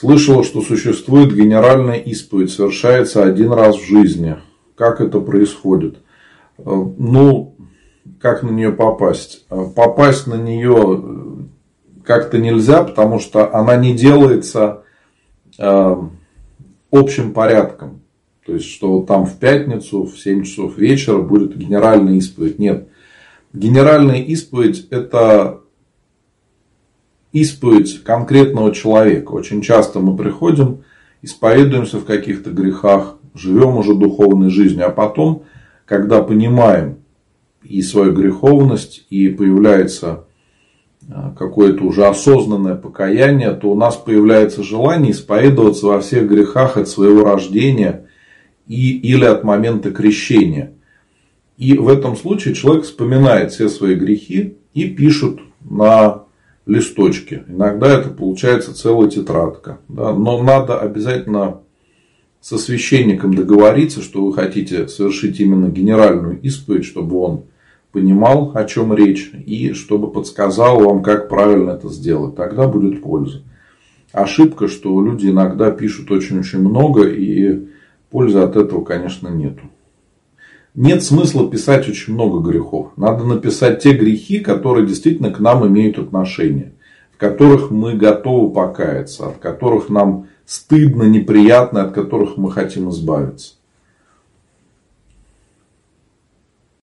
Слышала, что существует генеральная исповедь, совершается один раз в жизни. Как это происходит? Э, ну, как на нее попасть? Э, попасть на нее э, как-то нельзя, потому что она не делается общим порядком. То есть, что там в пятницу в 7 часов вечера будет генеральная исповедь. Нет. Генеральная исповедь – это исповедь конкретного человека. Очень часто мы приходим, исповедуемся в каких-то грехах, живем уже духовной жизнью, а потом, когда понимаем и свою греховность, и появляется а, какое-то уже осознанное покаяние, то у нас появляется желание исповедоваться во всех грехах от своего рождения и, или от момента крещения. И в этом случае человек вспоминает все свои грехи и пишет на листочке. Иногда это получается целая тетрадка. Да? Но надо обязательно со священником договориться, что вы хотите совершить именно генеральную исповедь, чтобы он понимал, о чем речь, и чтобы подсказал вам, как правильно это сделать. Тогда будет польза. Ошибка, что люди иногда пишут очень-очень много, и пользы от этого, конечно, нету. Нет смысла писать очень много грехов. Надо написать те грехи, которые действительно к нам имеют отношение. В которых мы готовы покаяться, от которых нам стыдно, неприятно, от которых мы хотим избавиться.